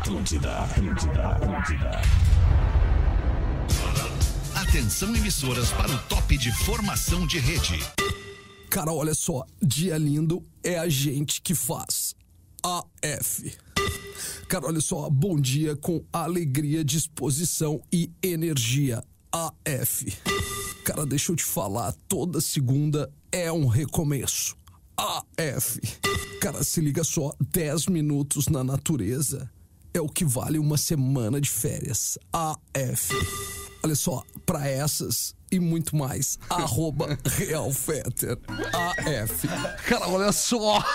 Atlântida, Atlântida, Atlântida. Atenção emissoras para o top de formação de rede. Cara, olha só, dia lindo é a gente que faz. AF. Cara, olha só, bom dia com alegria, disposição e energia. AF. Cara, deixa eu te falar, toda segunda é um recomeço. AF. Cara, se liga só, 10 minutos na natureza é o que vale uma semana de férias. AF. Olha só, pra essas e muito mais, arroba Real Fetter. AF. Cara, olha só.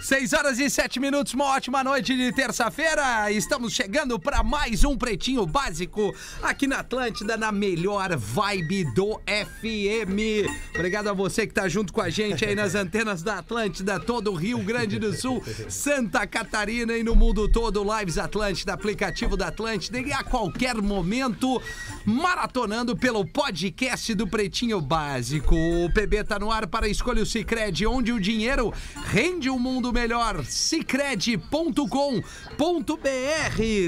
6 horas e 7 minutos, uma ótima noite de terça-feira. Estamos chegando para mais um Pretinho Básico aqui na Atlântida, na melhor vibe do FM. Obrigado a você que tá junto com a gente aí nas antenas da Atlântida, todo o Rio Grande do Sul, Santa Catarina e no mundo todo. Lives Atlântida, aplicativo da Atlântida e a qualquer momento maratonando pelo podcast do Pretinho Básico. O PB tá no ar para escolha o Cicred, onde o dinheiro rende um mundo melhor. Cicred.com.br.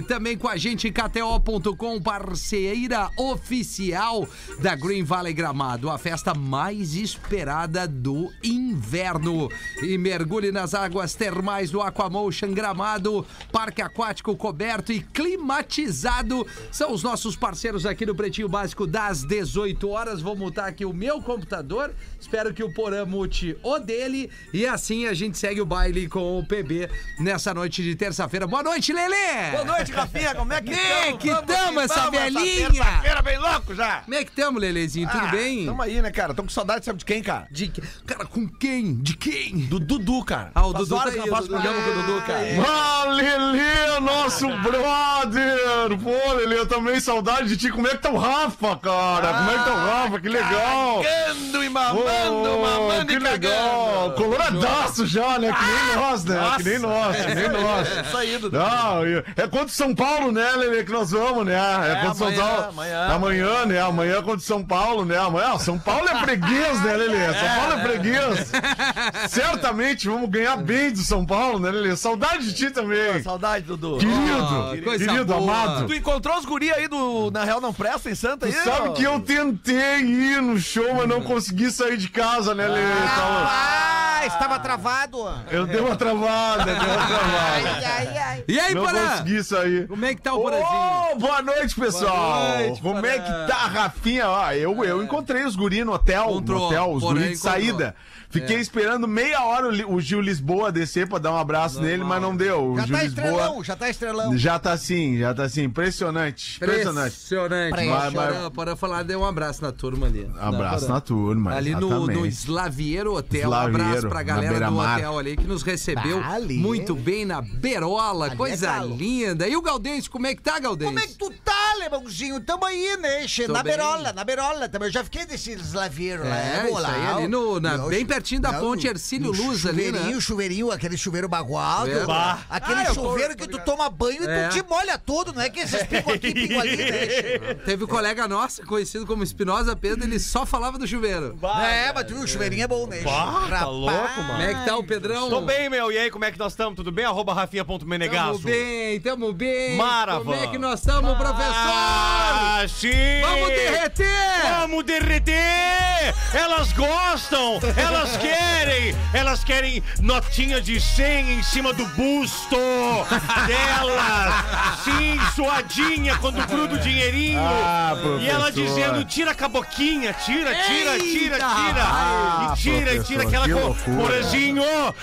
Também com a gente KTO.com, parceira oficial da Green Valley Gramado, a festa mais esperada do inverno. E mergulhe nas águas termais do Aquamotion Gramado, parque aquático coberto e climatizado. São os nossos parceiros aqui no Pretinho Básico das 18 horas. Vou mutar aqui o meu computador. Espero que o Porã mute o dele. E assim a gente segue o baile com o PB nessa noite de terça-feira. Boa noite, Lelê! Boa noite, Rafinha. Como é que Como é que tamo, essa velhinha? terça-feira bem louco já. Como é que tamo, Lelezinho? Tudo Ah, bem? Tamo aí, né, cara? Tamo com saudade, sabe de quem, cara? De que- Cara, com quem? De quem? Do Dudu, cara. Ah, o Dudu horas tá que aí, eu o faço Dudu. programa com o Dudu, cara. Ah, é. Ah, Lelê, nosso brother! Pô, Lelê, eu também saudade de ti. Como é que tá o Rafa, cara? Como é que tá o Rafa? Que legal! Cagando e mamando, Ô, mamando que e legal! cagando. Coloradaço já, né? Que nem nós, né? Que nem nós, que nem nós. É isso aí, Dudu. Não, é contra São Paulo, né, Lelê, que nós vamos, né? É, contra o São Paulo. amanhã. Amanhã, né? Amanhã é contra São Paulo, né? Amanhã. Ah, São Paulo é freguês, né, Lelê? São Paulo é freguês. Certamente vamos ganhar bem do São Paulo, né, Lelê? Saudade de ti também. Saudade, Dudu. Querido, coisa querido, amado. Tu encontrou os guri aí do Na Real Não Presta em Santa aí? Sabe ó? que eu tentei ir no show, mas não consegui sair de casa, né? Tava- Ah, estava travado. Eu dei uma travada, dei uma travada. Ai, ai, ai. E aí, Não Porã? consegui sair. Como é que tá o Porazinho? Ô, boa noite, pessoal. Boa noite, Como é que tá, Rafinha? Ó, eu, eu encontrei os guri no hotel, Encontrou, no hotel, os Porã guri de encontrou. saída. Fiquei É. esperando meia hora o, Li- o Gil Lisboa descer pra dar um abraço nele, mas não deu. O Já Gil tá Lisboa estrelão, já tá estrelão. já tá assim, já tá assim, impressionante, impressionante. Impressionante. Impressionante. Porã, Porã falar, dê um abraço na turma ali. Abraço Porã. na turma, Ali no, no. Slaviero Hotel. Um Slaviero, abraço pra na galera do hotel ali que nos recebeu muito bem na Berola. Ali é coisa galo. linda. E o Gaudense, como é que tá, Gaudense? Como é que tu tá, alemãozinho? Tamo aí, né? Tô Na bem. berola, na berola também. Eu já fiquei desse slaveiro lá. É, vou isso lá. aí, ali no- na- bem pertinho da ponte no Luz ali, né? Chuveirinho, chuveirinho, aquele chuveiro É. Aquele Ah, tô- chuveiro que tu toma banho e É. tu te molha todo, não é que esses pingos aqui, pingo ali, né? Teve um colega nosso, conhecido como Espinosa Pedro, ele só falava do chuveiro. É, mas tu viu, o chuveirinho é bom, né? Bah, tá louco, Como mano. é que tá o Pedrão? Tô bem, meu. E aí, como é que nós estamos? Tudo bem? Arroba Tamo rafinha.menegasso. bem, tamo bem. Maravilha. Como é que nós estamos, professor? Ah, sim! Vamos derreter! Vamos derreter! Elas gostam! Elas querem! Elas querem notinha de 100 em cima do busto delas! Sim, suadinha quando gruda o dinheirinho! Ah, e ela professor. dizendo: tira com a boquinha, tira, tira, tira, Eita, tira! rapaz. e tira, e tira professor, aquela que co- loucura. Porazinho,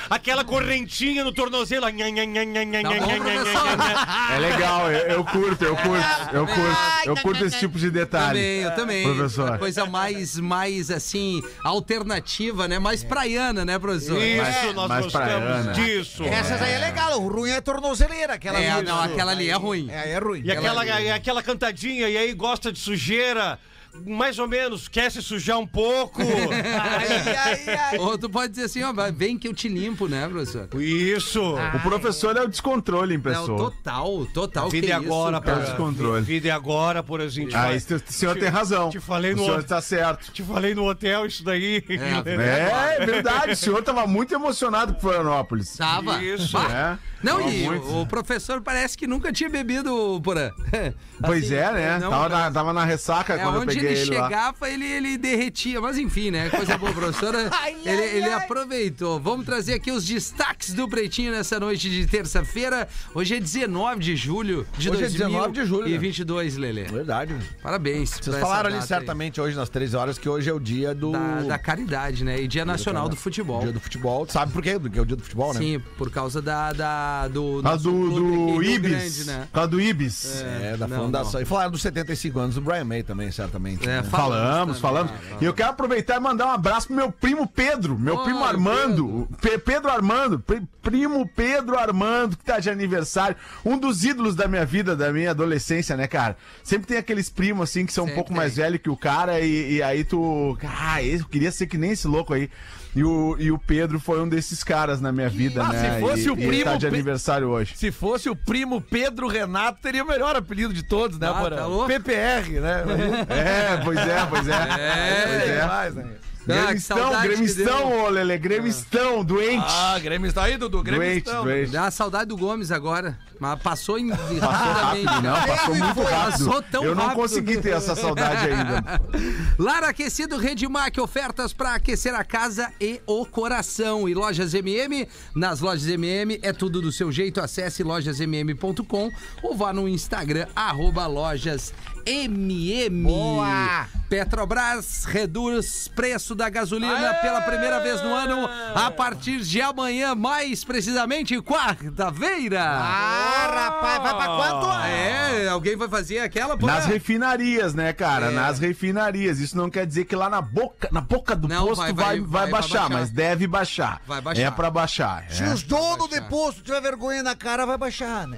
aquela correntinha no tornozelo. Nha, nha, nha, professor? É legal, eu, eu curto, eu curto, eu curto, eu curto esse tipo de detalhe. Também, eu também. Professor. Coisa mais, mais assim, alternativa, né? Mais praiana, né, professor? Isso, nós mais gostamos praiana. disso. Essas aí é legal, o ruim é tornozeleira, aquela É, ali. não, aquela ali é ruim. É, é ruim. E aquela, e aquela cantadinha, e aí gosta de sujeira, mais ou menos, quer se sujar um pouco. Ai, ai, ai. Ou tu pode dizer assim, ó, vai- vem que eu te limpo, né, professor? Isso. O professor é o descontrole em Não, pessoa. total, total. Vida que é isso, agora, cara. É o descontrole. Vida é agora, por exemplo. Ah, isso, o senhor tem razão. te falei o no- senhor está certo. Te falei no hotel isso daí. É, É, é verdade. O senhor estava muito emocionado com Florianópolis. Tava. Isso. É. Não, Fala e muito. o, professor parece que nunca tinha bebido, Porã. Pois Assim, é, né? não, tava, na, tava na ressaca É, quando eu onde peguei ele, ele, lá. chegava, ele, ele derretia. Mas enfim, né? Coisa boa, professora. ele ele aproveitou. Vamos trazer aqui os destaques do Pretinho nessa noite de terça-feira. Hoje é 19 de julho de Hoje é 19 de julho, E né? 22, Lelê. Verdade. Parabéns. por Vocês falaram ali certamente hoje nas 13 horas que hoje é o dia do. aí. Da, da caridade, né? E Dia Nacional do Futebol. Dia do futebol. Sabe por quê? Porque é o dia do futebol, né? Sim, por causa da, da do. Nosso do, do Ibis. Grande, né? Tá do Ibis. É, da Não, fundação. não. E falaram dos 75 anos do Brian May também, certamente. É, né? Falamos, também. falamos. E eu quero aproveitar e mandar um abraço pro meu primo Pedro, meu Olha, primo Armando. Pe- Pedro Armando, pri- primo Pedro Armando, que tá de aniversário. Um dos ídolos da minha vida, da minha adolescência, né, cara? Sempre tem aqueles primos, assim, que são um Sempre pouco tem. mais velhos que o cara, e, e aí tu. Ah, eu queria ser que nem esse louco aí. E o, e o Pedro foi um desses caras na minha vida, Ah, né? se fosse e, o ele tá primo de Pe- aniversário hoje. Se fosse o primo Pedro Renato, teria o melhor apelido de todos, né, Ah, Porã? tá louco? PPR, né? É, pois é, pois é. É, pois é. demais, né? Ah, Gremistão, que gremistão, ô Lele, gremistão, doente. Ah, Grêmio está aí, Dudu. Grêmio doente, doente. Dá uma saudade do Gomes agora. Mas passou em Passou rapidamente. rápido, não, passou muito rápido. Passou tão Eu não rápido. consegui ter essa saudade ainda. Lar Aquecido Redmac, ofertas para aquecer a casa e o coração. E lojas MM, nas lojas MM é tudo do seu jeito. Acesse lojasmm.com ou vá no Instagram, arroba lojas MM. Boa! Petrobras reduz preço da gasolina pela primeira vez no ano a partir de amanhã, mais precisamente quarta-feira. Ah, rapaz, vai pra quanto? É, alguém vai fazer aquela porra? Nas refinarias, né, cara? É. Nas refinarias. Isso não quer dizer que lá na boca, na boca do Não, posto vai- vai, vai- vai, vai baixar, baixar. mas deve baixar. Vai baixar. É pra baixar. Se é. os donos de posto tiver vergonha na cara, vai baixar, né?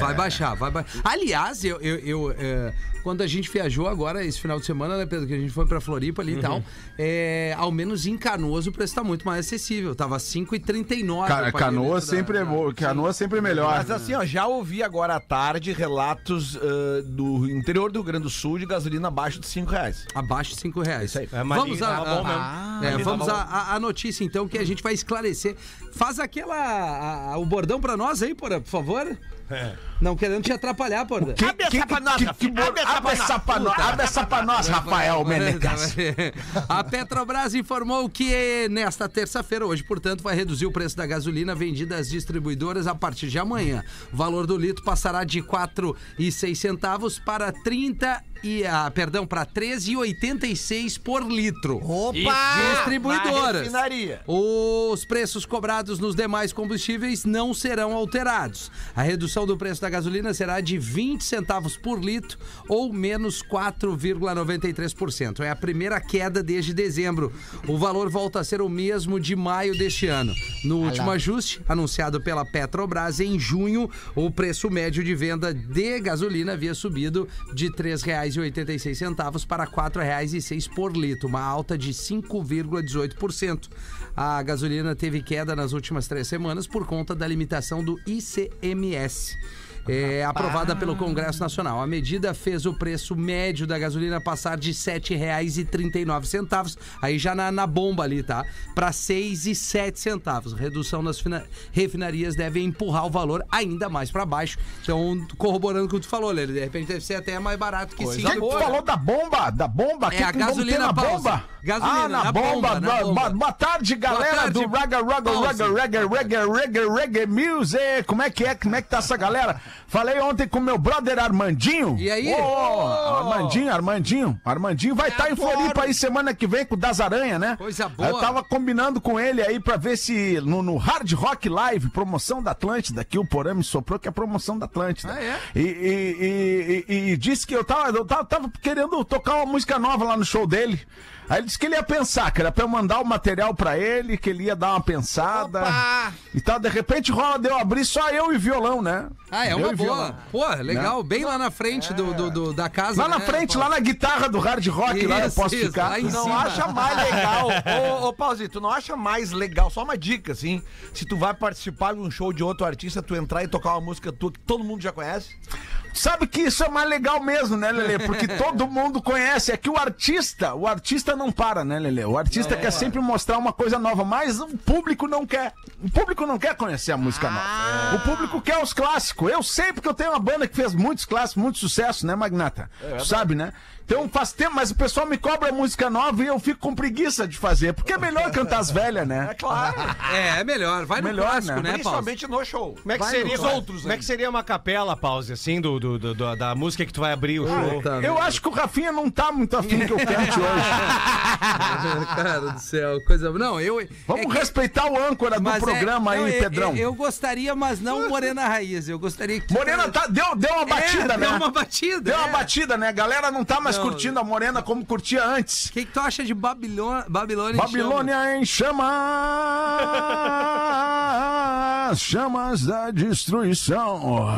Vai baixar, vai baixar. Aliás, eu, eu, eu, é, quando a gente viajou agora, esse final de semana, né, Pedro, que a gente foi pra Floripa ali e tal, é, ao menos em Canoas o preço tá muito mais acessível. Tava 5,39. Ca- o canoa pagamento da- sempre é da- boa. Canoa sempre é melhor. Mas assim, ó, já ouvi agora à tarde relatos ah, do interior do Rio Grande do Sul de gasolina abaixo de 5 reais. Abaixo de 5 reais. Isso aí. É, vamos a, bom a- mesmo. a- Ali é, tava vamos bom. a, a- a notícia então que a gente vai esclarecer. Faz aquela a- a- o bordão pra nós aí, porra, por favor. Não querendo te atrapalhar, porra. Que- Abre que- essa pra nós, que- que Abre essa Abre essa pra nós, abre essa pra nós, Rafael Menegas. A Petrobras informou que nesta terça-feira, hoje, portanto, vai reduzir o preço da gasolina vendida às distribuidoras a partir de amanhã. O valor do litro passará de R$ 4,06 centavos para 30 e ah, perdão, para 13,86 por litro. Opa! Distribuidoras. Na refinaria. Os preços cobrados nos demais combustíveis não serão alterados. A redução do preço da gasolina será de 20 centavos por litro ou menos 4,93%. É a primeira queda desde dezembro. O valor volta a ser o mesmo de maio deste ano. No último ajuste, anunciado pela Petrobras em junho, o preço médio de venda de gasolina havia subido de R$ 3,86 para R$ 4,06 por litro, uma alta de 5,18%. A gasolina teve queda nas últimas três semanas por conta da limitação do ICMS. É, aprovada pelo Congresso Nacional. A medida fez o preço médio da gasolina passar de R$ 7,39, aí já na, na bomba ali, tá? Para R$ 6,07 centavos. Redução nas fina- refinarias deve empurrar o valor ainda mais para baixo. Então, corroborando o que tu falou, Lele, de repente deve ser até mais barato que O 5 que, que tu falou da bomba? Da bomba? É que a que gasolina na pausa. bomba? Gasolina, ah, na, na bomba. bomba, na Boa- bomba. Boa tarde, galera tarde, do Raga Raga. Raga Raga Raga Raga Raga Music. Como é que é? Como é que tá essa galera? Falei ontem com meu brother Armandinho. E aí? Ô, Armandinho, Armandinho. Armandinho vai estar em Floripa aí semana que vem com o Das Aranha, né? Coisa boa. Eu tava combinando com ele aí pra ver se no, no Hard Rock Live, promoção da Atlântida, que o Porã me soprou, que é promoção da Atlântida. Ah, é? E, e- e- e- e disse que eu tava, eu tava, tava querendo tocar uma música nova lá no show dele. Aí ele disse que ele ia pensar, que era pra eu mandar o material pra ele, que ele ia dar uma pensada. Opa! E tal, de repente rola, deu abrir só eu e violão, né? Ah, é Eu uma boa. violão. Pô, legal. Bem lá na frente do, do- do- da casa. Lá na né, frente, Paulo? lá na guitarra do hard rock, lá eu Isso, posso isso, ficar. Tu não cima. acha mais legal, ô, ô Pauzito, tu não acha mais legal, só uma dica, assim, se tu vai participar de um show de outro artista, tu entrar e tocar uma música tua que todo mundo já conhece? Sabe que isso é mais legal mesmo, né, Lelê? Porque todo mundo conhece. É que o artista, o artista não para, né, Lelê? O artista quer sempre mostrar uma coisa nova, mas o público não quer. O público não quer conhecer a música nova. O público quer os clássicos. Eu sei porque eu tenho uma banda que fez muitos clássicos, muito sucesso, né, Magnata? Tu sabe, né? Então faz tempo, mas o pessoal me cobra música nova e eu fico com preguiça de fazer. Porque é melhor cantar as velhas, né? É claro. É, é melhor. Vai no Melhor, clássico, né? né? Principalmente no show. Como é que seria, outros como é que seria uma capela, pause, assim, do, do- do- do- da música que tu vai abrir o show? Eu acho que o Rafinha não tá muito afim que eu cante hoje. Cara do céu, coisa. Não, eu. Vamos é que- respeitar o âncora do mas é- programa não, aí, eu- Pedrão. Eu, eu gostaria, mas não Morena Raiz. Eu gostaria que. Morena tá, deu, deu uma batida, é, né? Deu uma batida. Deu uma é. batida, né? A galera não tá mais Não. curtindo a Morena como curtia antes. O que, que tu acha de Babilônia? Babilônia, em Babilônia em chamas, chamas da destruição.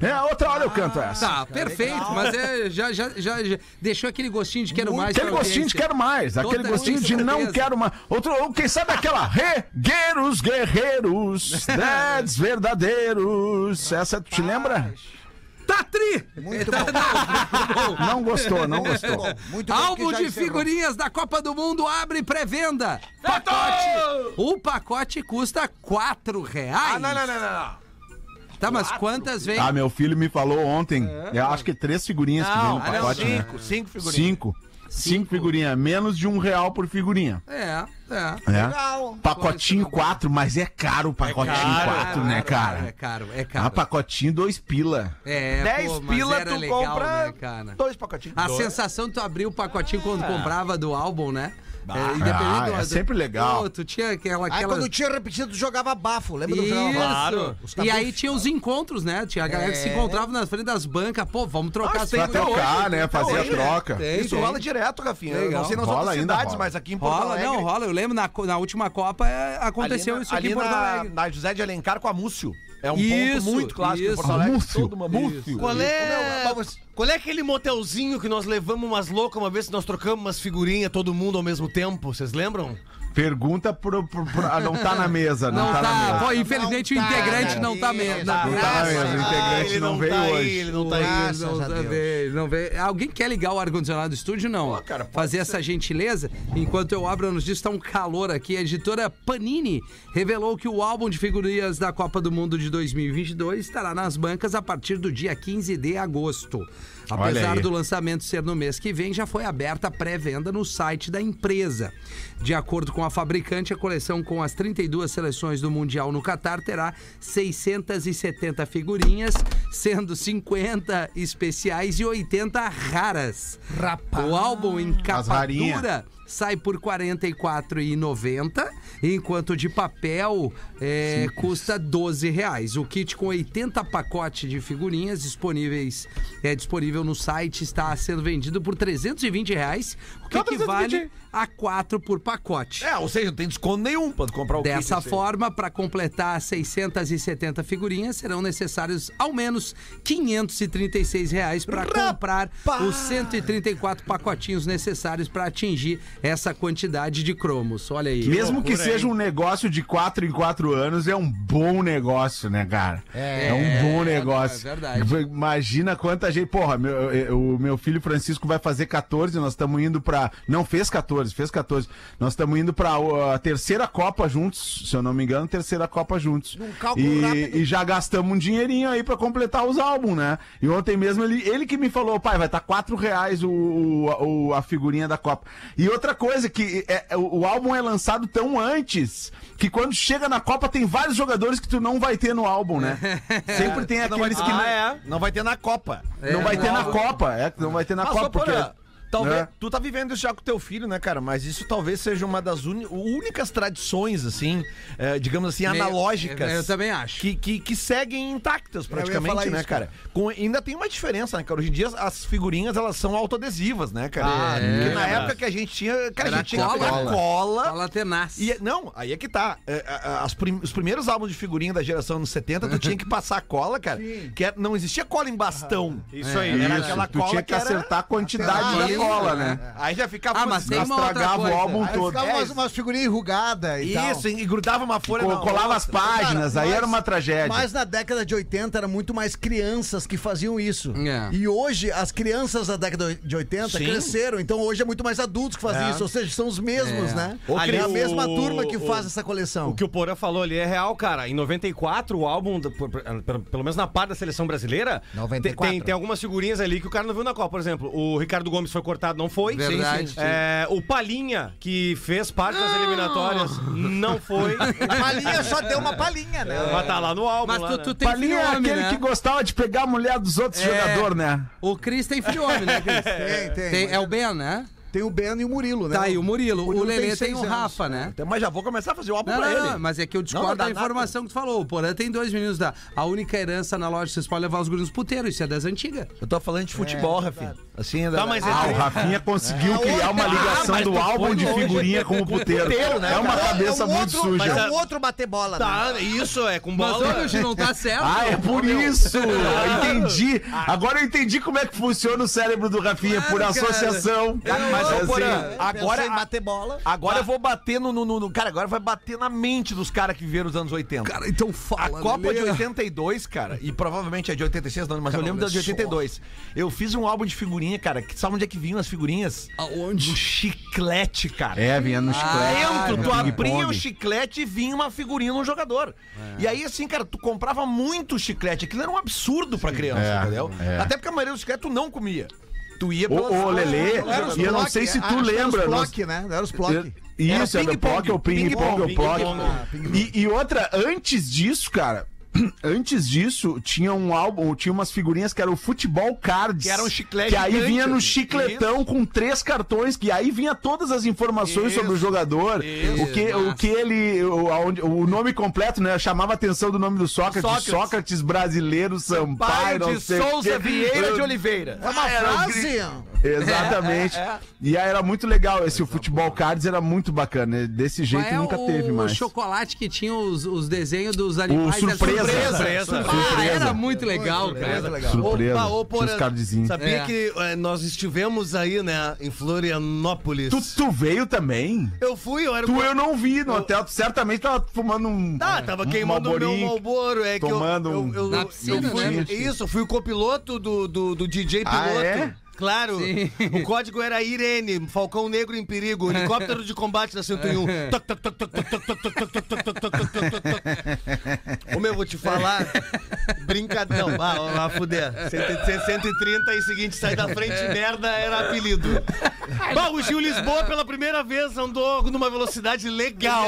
É, outra hora eu canto chama? essa. Tá, perfeito, mas é, já, já, já, já deixou aquele gostinho de quero mais. Aquele gostinho de quero mais, aquele Total, gostinho de não certeza. quero mais. Outro, ou quem sabe aquela regueiros guerreiros, dads verdadeiros. Essa tu te lembra? Tá tri! Muito Tá- bom. não, bom. Não gostou, não gostou. Bom, muito bom, Álbum de encerrou. figurinhas da Copa do Mundo abre pré-venda. Pacote. O pacote custa quatro reais. Ah, não, não, não, não. não. Tá, mas quantas vem? Ah, meu filho me falou ontem. Eu acho que três figurinhas que vem no ah, não, pacote, né? cinco, cinco figurinhas. Cinco. Cinco figurinhas. Menos de um real por figurinha. É, é. É. Legal. Pacotinho 4, mas é caro o pacotinho caro, 4, né, É cara? caro, é Ah, caro. pacotinho dois pila. É, 10 pô, mas pila era tu legal, compra né, cara? dois pacotinhos. A sensação de tu abrir o pacotinho quando comprava do álbum, né? É, Ah, é do- sempre legal. Pô, tu tinha aquela. Aí aquela... quando tinha repetido, tu jogava bafo. Lembra do Isso. jogava bafo? Claro. E aí tinha os encontros, né? Tinha a galera que se É. encontrava na frente das bancas. Pô, vamos trocar as Pra trocar, né? Fazer a hoje, né? troca. Tem, Isso tem. rola direto, Rafinha. Legal. não sei nas Rola outras ainda, cidades, rola. mas aqui em Porto Rola, Alegre... não, rola. Eu lembro na, na última Copa é, aconteceu ali isso aqui ali em Porto na, Alegre. na José de Alencar com a Múcio. É um Isso, ponto muito clássico em isso. Porto Alegre. Múcio. Todo mundo- Múcio. Qual é, qual é aquele motelzinho que nós levamos umas loucas uma vez que nós trocamos umas figurinhas, todo mundo ao mesmo tempo? Vocês lembram? Pergunta pro, pro, pro- ah, não tá na mesa, não, Não tá, na tá, mesa. pô, infelizmente Não o tá integrante na não tá mesa. mesmo. Não tá na mesa, o integrante ele não, não veio tá aí, hoje. ele não tá aí. Graças não, tá vendo, não vê. Alguém quer ligar o ar-condicionado do estúdio? Não. cara, pode Fazer essa gentileza? Enquanto eu abro nos dias, está um calor aqui. A editora Panini revelou que o álbum de figurinhas da Copa do Mundo de 2022 estará nas bancas a partir do dia 15 de agosto. Apesar do lançamento ser no mês que vem, já foi aberta a pré-venda no site da empresa. De acordo com a fabricante, a coleção com as 32 seleções do Mundial no Catar terá 670 figurinhas, sendo 50 especiais e 80 raras. Rapaz. O álbum em capa dura sai por R$ 44,90, enquanto o de papel é, custa 12 reais. O kit com 80 pacotes de figurinhas disponíveis é disponível no site está sendo vendido por 320 reais, o que Só 320. equivale a 4 por pacote. É, ou seja, não tem desconto nenhum pra tu comprar o kit. Dessa assim. forma, para completar 670 figurinhas, serão necessários ao menos 536 reais para comprar os 134 pacotinhos necessários para atingir essa quantidade de cromos. Olha aí. Mesmo que seja um negócio de 4 em 4 anos, é um bom negócio, né, cara? É, um bom negócio. é verdade. Imagina quanta gente. Porra, meu- eu- o meu filho Francisco vai fazer 14, nós estamos indo Não fez 14, fez 14. Nós estamos indo pra uh, a terceira Copa juntos, se eu não me engano, terceira Copa juntos. Cálculo e, rápido. e já gastamos um dinheirinho aí pra completar os álbuns, né? E ontem mesmo ele, ele que me falou, pai, vai estar tá 4 reais o, o- o- a figurinha da Copa. E outra coisa, que é, é, o, o álbum é lançado tão antes que quando chega na Copa tem vários jogadores que tu não vai ter no álbum, né? Sempre tem Não vai, aqueles que não, ah, é. não vai ter na Copa. não vai ter na Copa. É, não vai ter na Mas, Copa, porque. Talvez, né? tu tá vivendo isso já com teu filho, né, cara? Mas isso talvez seja uma das únicas tradições, assim, eh, digamos assim, Meio- analógicas. eu também acho. Que, que, que seguem intactas, praticamente, né, isso, cara? Com- ainda tem uma diferença, né, cara? Hoje em dia as figurinhas, elas são autoadesivas, né, cara? Ah, Porque é na verdade. época que a gente tinha, cara, Era a gente tinha que cola. cola. Fala tenaz. E, não, aí é que tá. É, prim- os primeiros álbuns de figurinha da geração anos 70, tu tinha que passar cola, cara. Que era- não existia cola em bastão. Isso aí. Era Isso, aquela tu cola tinha que que era- acertar a quantidade Ah, da isso, cola, né? Aí já ficava Ah, mas tem uma outra o coisa. álbum Aí todo. ficava É umas, umas figurinhas enrugadas e tal. Isso, e grudava uma folha Co- na colava as outra. páginas, Cara, aí mas- era uma tragédia. Mas na década de 80 era muito mais crianças que faziam isso. É. E hoje as crianças da década de 80 Sim. cresceram, então hoje é muito mais adultos que fazem É. isso, ou seja, são os mesmos, É. né? Ô, Ali é a Cris, mesma o- turma que o- faz essa coleção. O que o Porã falou ali é real, cara. Em 94, o álbum, do- por- por- pelo, pelo menos na parte da seleção brasileira, 94. Tem, tem algumas figurinhas ali que o cara não viu na Copa. Por exemplo, o Ricardo Gomes foi cortado, não foi. Verdade. Sim, sim. É, o Palinha, que fez parte das eliminatórias, não foi. Palhinha só deu uma palhinha, né? Mas tá lá no álbum. Mas lá, tu, né? tu tem Palinha é aquele né? que gostava de pegar a mulher dos outros É. jogadores, né? O Cris tem filho-homem, né, Cris? Tem, tem. Tem- é o Ben, né? Tem o Ben e o Murilo, né? Tá, e o Murilo. O, Murilo tem Lelê tem, seis o anos. Rafa, né? Então, Mas já vou começar a fazer o álbum Não, pra não, ele. não, mas é que eu discordo não da nada. informação que tu falou. O Porã tem dois meninos da. A única herança na loja, vocês podem levar os guris puteiros, isso é das antigas. Eu tô falando de futebol, Rafinha. Assim, Tá, mas Ah, é- o Rafinha conseguiu criar uma ligação do álbum de figurinha com o puteiro. É uma cabeça é muito suja. É Mas um outro bater bola, né? Tá, isso, é com Mas bola. hoje não tá certo. Ah, é por isso! Eu entendi. Agora eu entendi como é que funciona o cérebro do Rafinha, por associação. Mas, ô, Assim, Porã, agora, em bater bola. agora eu vou bater no, no, no- no- Cara, agora vai bater na mente dos caras que viveram os anos 80. Cara, então A fala, Copa de Lelê. 82, cara, e provavelmente é de 86, não, mas eu Cara, lembro da de só. 82. Eu fiz um álbum de figurinha, cara. que- Sabe onde é que vinham as figurinhas? Aonde? No chiclete, cara. É, vinha no chiclete. Dentro, no tu abria o chiclete e vinha uma figurinha no jogador. E aí, assim, cara, tu comprava muito chiclete. Aquilo era um absurdo pra criança, É, entendeu? é. Até porque a maioria dos chicletes tu não comia tu ia. Ô, Lelê, e eu não sei se é. tu lembra. Não era os Plock, né? Era os Plock. É, isso, era o Plock, o Ping Pong, o Plock. Né? E outra, antes disso, cara, antes disso, tinha um álbum, tinha umas figurinhas que era o Futebol Cards. Que era um chiclete Que aí gigante, vinha no chicletão com três cartões, que aí vinha todas as informações Isso, sobre o jogador. O que, o que ele. O, o nome completo, né? Chamava a atenção do nome do Sócrates. Sócrates. Sócrates, brasileiro, Sampaio, Pai não de Souza. Vieira de Oliveira. É uma era um frase. Exatamente. E aí era muito legal esse o futebol cards era muito bacana. Desse jeito Qual é nunca o teve mais. chocolate que tinha os, os desenhos dos O animais. surpresa. Surpresa. Ah, era muito legal, cara. Surpresa. Opa, Tinha os cardzinhos. Sabia É. que nós estivemos aí, né, em Florianópolis. Tu, tu veio também? Eu fui, eu era Tu eu não vi no hotel. Tu certamente tava fumando um. Tá, tava um queimando o meu. Malboro. É que eu, tomando eu, um- eu, Na eu piscina, fui, né? Isso, fui o copiloto do, do, do DJ Ah, piloto. é? Claro, Sim. o código era Irene, Falcão Negro em Perigo, helicóptero de combate da 101. Como eu vou te falar, brincadão, ah, vamos lá fuder. 130 e seguinte, sai da frente, merda, era apelido. Bah, o Gil Lisboa pela primeira vez andou numa velocidade legal.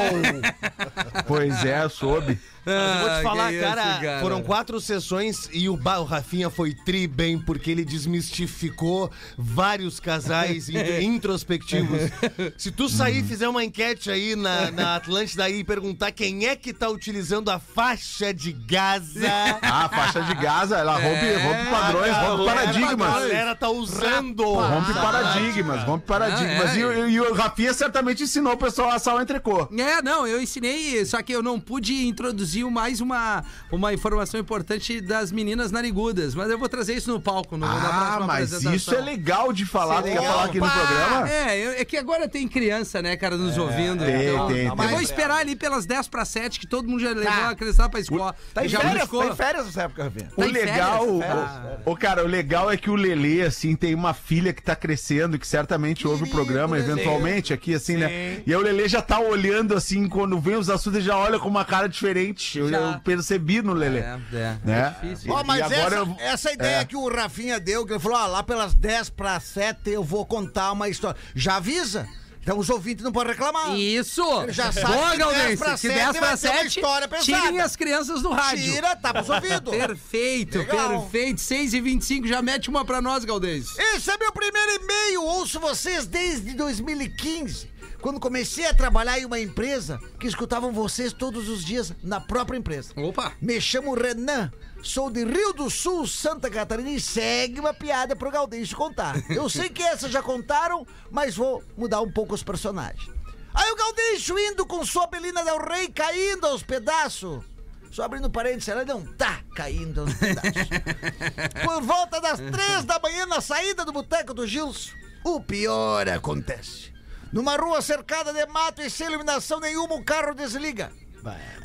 Pois é, soube. Mas eu vou te Ah, falar, isso, cara, cara. foram quatro sessões e o, o Rafinha foi tri bem, porque ele desmistificou vários casais in- introspectivos. Se tu sair e fizer uma enquete aí na, na Atlântida aí e perguntar quem é que tá utilizando a faixa de Gaza. Ah, a faixa de Gaza, ela rompe, É, rompe padrões, a rompe galera- A paradigmas. galera tá usando. Rompe paradigmas, rompe paradigmas. Ah, é. E, o- e o Rafinha certamente ensinou o pessoal a assar o entrecô. É, não, eu ensinei, só que eu não pude introduzir mais uma, uma informação importante das meninas narigudas, mas eu vou trazer isso no palco, no, Ah, próxima mas isso é legal de falar. Tu quer legal. falar aqui no programa? É, é que agora tem criança, né, cara, nos ouvindo. tem, então, tem, eu tem. vou esperar ali pelas 10 para 7, que todo mundo já levou Tá. a criança pra escola. Tá em já férias, buscou. tá em férias nessa época, Rafinha. O Tá em legal, férias? o, o- cara, o legal é que o Lelê, assim, tem uma filha que tá crescendo, que certamente ouve o programa eventualmente aqui, assim, né? E aí o Lelê já tá olhando, assim, quando vem os assuntos, ele já olha com uma cara diferente. Eu, Já. eu percebi no Lelê. É, é. Né? difícil. Ó, mas agora essa, eu- essa ideia é. que o Rafinha deu, que ele falou, ó, lá pelas 10 para 7 eu vou contar uma história. Já avisa? Então os ouvintes não podem reclamar. Isso! Ele já sabe Boa, que 10 Gaudense, pra que 7 10 vai para ter uma 7, história pesada. tirem as crianças do rádio. Tira, tá pros ouvidos. Perfeito, Legal. perfeito. 6 e 25 já mete uma pra nós, Galdês. Esse é meu primeiro e-mail. Ouço vocês desde 2015. Quando comecei a trabalhar em uma empresa que escutavam vocês todos os dias na própria empresa. Opa! Me chamo Renan, sou de Rio do Sul, Santa Catarina e segue uma piada pro Gaudêncio contar. Eu sei que essa já contaram, mas vou mudar um pouco os personagens. Aí o Gaudêncio indo com sua Belina Del Rey caindo aos pedaços. Só abrindo parênteses, ela não tá caindo aos pedaços. Por volta das três da manhã, na saída do boteco do Gilson, O pior acontece. Numa rua cercada de mato e sem iluminação nenhuma, o carro desliga.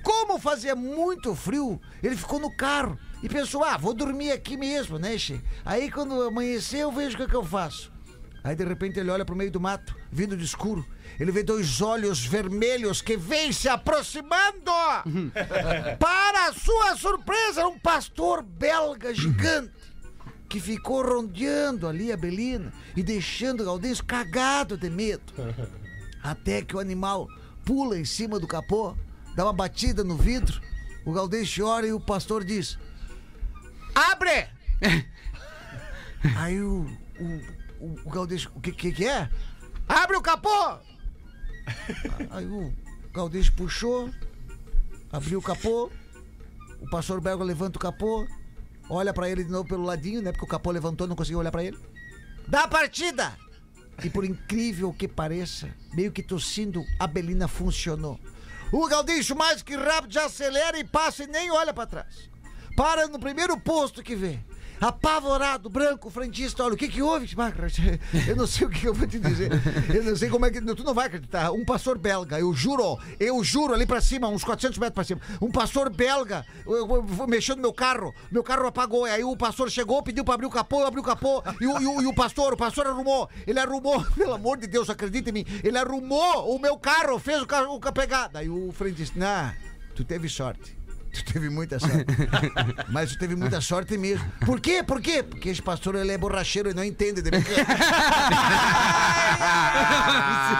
Como fazia muito frio, ele ficou no carro e pensou: ah, vou dormir aqui mesmo, né, che? Aí quando amanheceu, eu vejo o que, é que eu faço. Aí de repente ele olha pro meio do mato, vindo de escuro. Ele vê dois olhos vermelhos que vêm se aproximando. Para sua surpresa, um pastor belga gigante que ficou rondeando ali a Belina e deixando o Gaudêncio cagado de medo. Até que o animal pula em cima do capô, dá uma batida no vidro, o Gaudêncio chora e o pastor diz: Abre! Aí o, o, o, o Gaudêncio, o que, que que é? Abre o capô! Aí o Gaudêncio puxou, abriu o capô, o pastor belga levanta o capô, olha pra ele de novo pelo ladinho, né? Porque o capô levantou, não conseguiu olhar pra ele. Dá a partida! E por incrível que pareça, meio que tossindo, a Belina funcionou. O Gaudêncio mais que rápido já acelera e passa e nem olha pra trás. Para no primeiro posto que vê. Apavorado, branco, frentista, olha, o que que houve? Eu não sei o que eu vou te dizer. Eu não sei como é que. Tu não vai acreditar. Um pastor belga, eu juro, eu juro, ali pra cima, uns 400 metros pra cima. Um pastor belga eu, eu, no meu carro, meu carro apagou. Aí o pastor chegou, pediu pra abrir o capô, eu abri o capô. E o, e o, e o pastor, o pastor arrumou. Ele arrumou, pelo amor de Deus, acredita em mim. Ele arrumou o meu carro, fez o carro com a pegada. Aí o frentista, nah, tu teve sorte. Tu teve muita sorte. Mas tu teve muita sorte mesmo. Por quê? Por quê? Porque esse pastor ele é borracheiro e não entende de mecânica.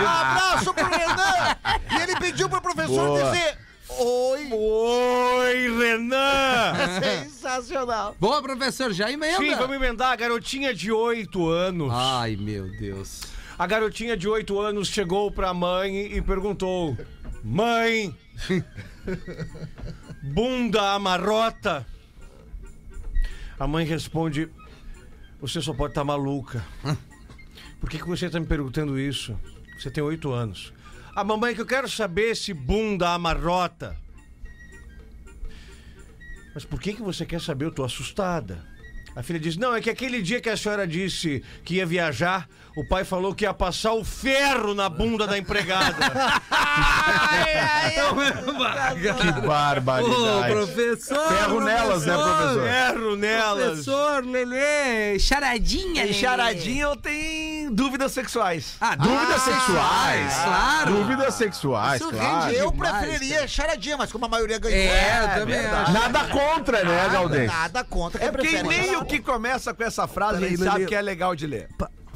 um abraço pro Renan! E ele pediu pro professor Boa. dizer. Oi! Oi, Renan! Sensacional! Boa, professor, já emenda. Sim, vamos emendar. A garotinha de 8 anos. Ai, meu Deus. A garotinha de 8 anos chegou pra mãe e perguntou: Mãe, bunda amarrota? A mãe responde: Você só pode estar maluca. Por que, que você está me perguntando isso? Você tem 8 anos. A mamãe que eu quero saber se bunda amarrota. Mas por que, que você quer saber? Eu tô assustada. A filha diz: Não, é que aquele dia que a senhora disse que ia viajar, o pai falou que ia passar o ferro na bunda da empregada. Que Ô, barbaridade. professor! Ferro nelas, né, professor? ferro nelas. Professor, Lelê, charadinha, Lelê. charadinha eu tenho dúvidas sexuais. Ah, Dúvidas sexuais. Claro. Dúvidas sexuais, Isso claro. rende Eu demais, preferiria charadinha, mas como a maioria ganhou. É, eu também acho. Nada contra, né, Galdêncio? Nada contra. quem É porque nem o que começa com essa frase a sabe Lelê. que é legal de ler.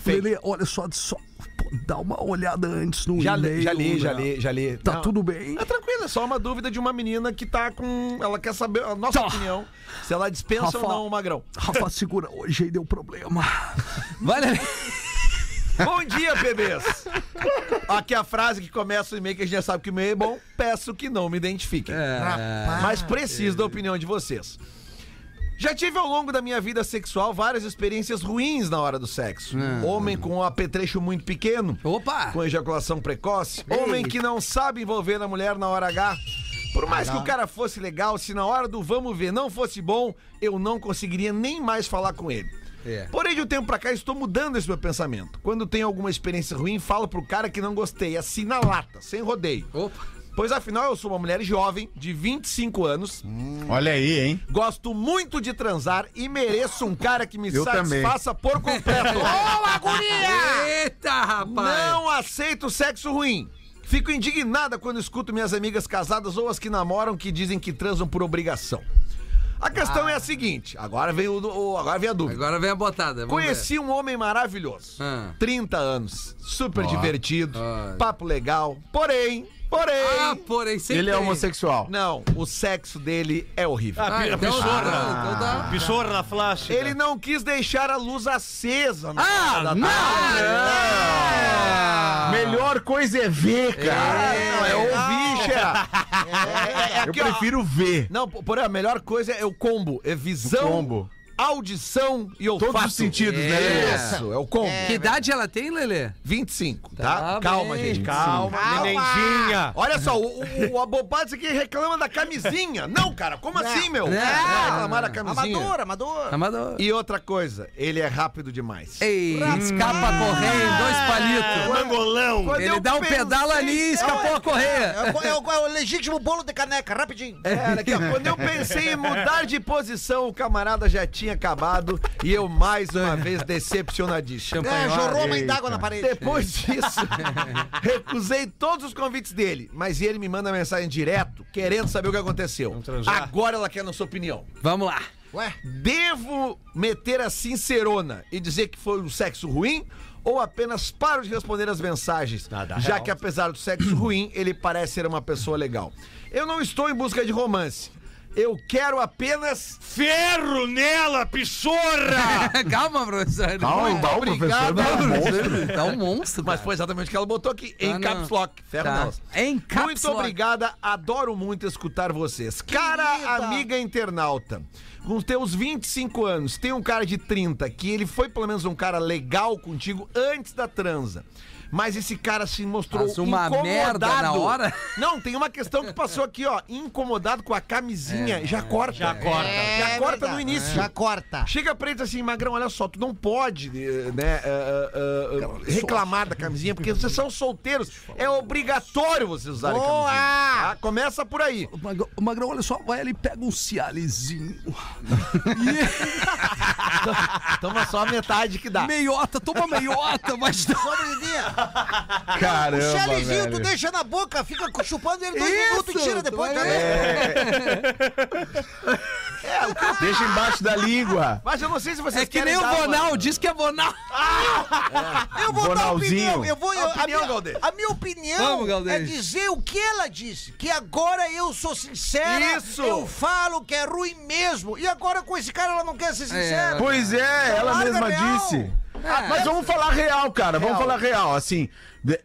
Lelê, olha só, só pô, dá uma olhada antes no Já, e-mail. já li, já né? li, já li. Tá Não, tudo bem? É tranquilo, é só uma dúvida de uma menina que tá com. Ela quer saber a nossa Tá. opinião. Se ela dispensa Rafa. ou não o magrão. Rafa, segura hoje aí deu problema. Vai, Lelê. Bom dia, bebês! Aqui a frase que começa o e-mail que a gente já sabe que o e-mail é bom. Peço que não me identifiquem. É. Mas preciso da opinião de vocês. Já tive ao longo da minha vida sexual várias experiências ruins na hora do sexo. Homem com um apetrecho muito pequeno, Opa! com ejaculação precoce. Homem que não sabe envolver a mulher na hora H. Por mais que o cara fosse legal, se na hora do vamos ver não fosse bom, eu não conseguiria nem mais falar com ele. É. Porém, de um tempo pra cá, estou mudando esse meu pensamento. Quando tenho alguma experiência ruim, falo pro cara que não gostei, assim na lata, sem rodeio. Opa! Pois afinal, eu sou uma mulher jovem, de 25 anos, Olha aí, hein? gosto muito de transar e mereço um cara que me Eu também. satisfaça por completo. Boa, guria! Eita, rapaz! Não aceito sexo ruim. Fico indignada quando escuto minhas amigas casadas ou as que namoram que dizem que transam por obrigação. A questão é a seguinte, agora vem, o, o- agora vem a dúvida. Agora vem a botada. vamos Conheci um homem maravilhoso. Ah. 30 anos, super divertido, Olha. papo legal. Porém, porém. Ah, porém, sempre Ele é homossexual. não, o sexo dele é horrível. Ah, Ah, então pissorna. tá, então na flash. Ele não quis deixar a luz acesa. na Ah, da não! Melhor coisa é ver, cara. Não, é ouvir. É, é, é Eu prefiro ver. Não, porém, a melhor coisa é o combo. É visão. O combo. Audição e olfato. Todos os sentidos, né, Lelê? Isso, é o combo. Que idade ela tem, Lelê? 25, tá? Tá Calma, gente, calma. Nenenzinha. Olha só, o, o, o abobado aqui reclama da camisinha. Não, cara, como assim, meu? Não, Vai não, reclamar da camisinha. Amador, amador. Amador. E outra coisa, ele é rápido demais. Ei, escapa a correia em dois palitos. Mangolão. Quando Ele dá um pedal ali e escapou a correia. É é o- é o legítimo bolo de caneca, rapidinho. É, olha aqui, ó, quando eu pensei em mudar de posição, o camarada já tinha acabado e eu mais uma vez decepcionadíssimo. É, jorrou a mãe d'água na parede. Depois disso, recusei todos os convites dele, mas ele me manda mensagem direto, querendo saber o que aconteceu. Agora ela quer a nossa opinião. Vamos lá. Ué? Devo meter a sincerona e dizer que foi um sexo ruim? Ou apenas paro de responder as mensagens? Nada já real. que apesar do sexo ruim, ele parece ser uma pessoa legal. Eu não estou em busca de romance. Eu quero apenas. Ferro nela, pissorra! Calma, professor. Calma, igual o professor obrigado. da monstro. Tá um monstro. Mas foi exatamente o que ela botou aqui, em Ah, não. caps lock. Ferro Tá. nelas. Em caps Muito lock. obrigada, adoro muito escutar vocês. Cara, Querida. amiga internauta, com teus 25 anos, tem um cara de 30 que ele foi pelo menos um cara legal contigo antes da transa. Mas esse cara se mostrou Faz uma incomodado. merda na hora? Não, tem uma questão que passou aqui, ó. Incomodado com a camisinha. já corta. já corta. Já É corta verdade. no início. Já corta. Chega pra ele e diz assim, Magrão, olha só, tu não pode eh, né, eh, eh, eh, reclamar da camisinha, porque vocês são solteiros. É obrigatório vocês usarem Boa! camisinha. tá? Começa por aí. O Magrão, o Magrão, olha só, vai ali e pega um cializinho. Toma só a metade que dá. Meiota, toma meiota, mas. Só brilhinha. O Caramba, Chalizinho, tu deixa na boca, fica chupando ele dois Isso, minutos e tira depois. vai tá ver. vendo? Deixa embaixo da língua. Mas eu não sei se vocês É que querem nem o dar uma- Bonal, diz que é Bonal. Eu vou dar Bonalzinho. opinião. Eu vou, eu- a, Opinião, minha, a minha opinião Vamos, Galdês. é dizer o que ela disse. Que agora eu sou sincera. Isso. Eu falo que é ruim mesmo. E agora com esse cara ela não quer ser sincera. Pois é, ela Larga mesma real. disse. Ah, mas vamos falar real, cara. Vamos falar real. Assim,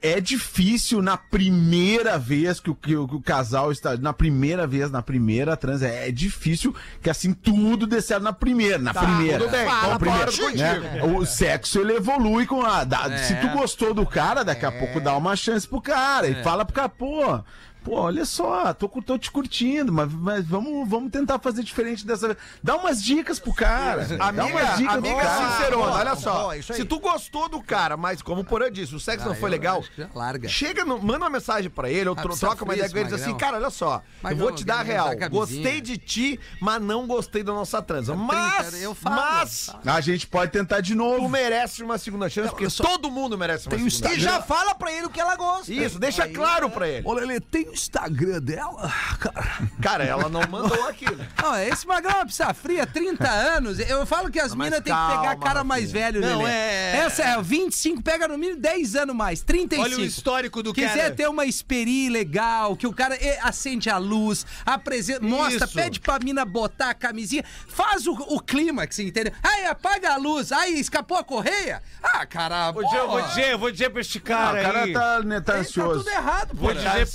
é difícil na primeira vez que o, que o- que o casal está. Na primeira vez, na primeira trans, é, é difícil que assim tudo dê certo na primeira. Na primeira. tudo bem, primeira, concordo né? O sexo ele evolui com a. da- Se tu gostou do cara, daqui a pouco dá uma chance pro cara. E fala pro cara, pô. Pô, olha só, tô, tô te curtindo, mas, mas vamos, vamos tentar fazer diferente dessa vez. Dá umas dicas pro cara. dá Amiga, umas dicas amiga pro cara. sincerona, olha só. aí. se tu gostou do cara, mas como o Porã disse, o sexo não foi eu legal, larga. chega, no, manda uma mensagem pra ele, ou Ah, troca uma ideia com ele e diz assim, cara, olha só, Mas eu vou não, te dar a real, gostei de ti, mas não gostei da nossa transa. Mas, trinta, eu falo, mas, A gente pode tentar de tu novo. merece uma segunda chance, porque todo mundo merece uma Tem segunda E chance. já fala pra ele o que ela gosta. Isso, deixa claro pra ele. Ô, Lelê, tem o Instagram dela? Cara, Cara, ela não mandou aqui, né? Não, esse magrão é uma pizza fria, 30 anos. Eu falo que as minas têm que pegar cara mais velho, Não, Lelê. é- Essa é 25, pega no mínimo 10 anos mais, 35. Olha o histórico do Quiser cara. ter uma esperi legal, que o cara eh, acende a luz, apresenta, mostra, Isso. pede pra mina botar a camisinha, faz o, o clímax, entendeu? Aí apaga a luz, aí escapou a correia. Ah, cara, Vou dizer, eu vou porra. dizer, eu vou dizer pra este Ah, cara o cara aí. tá, né, tá Tá ansioso. tudo errado, Vou pô. dizer, Tá vou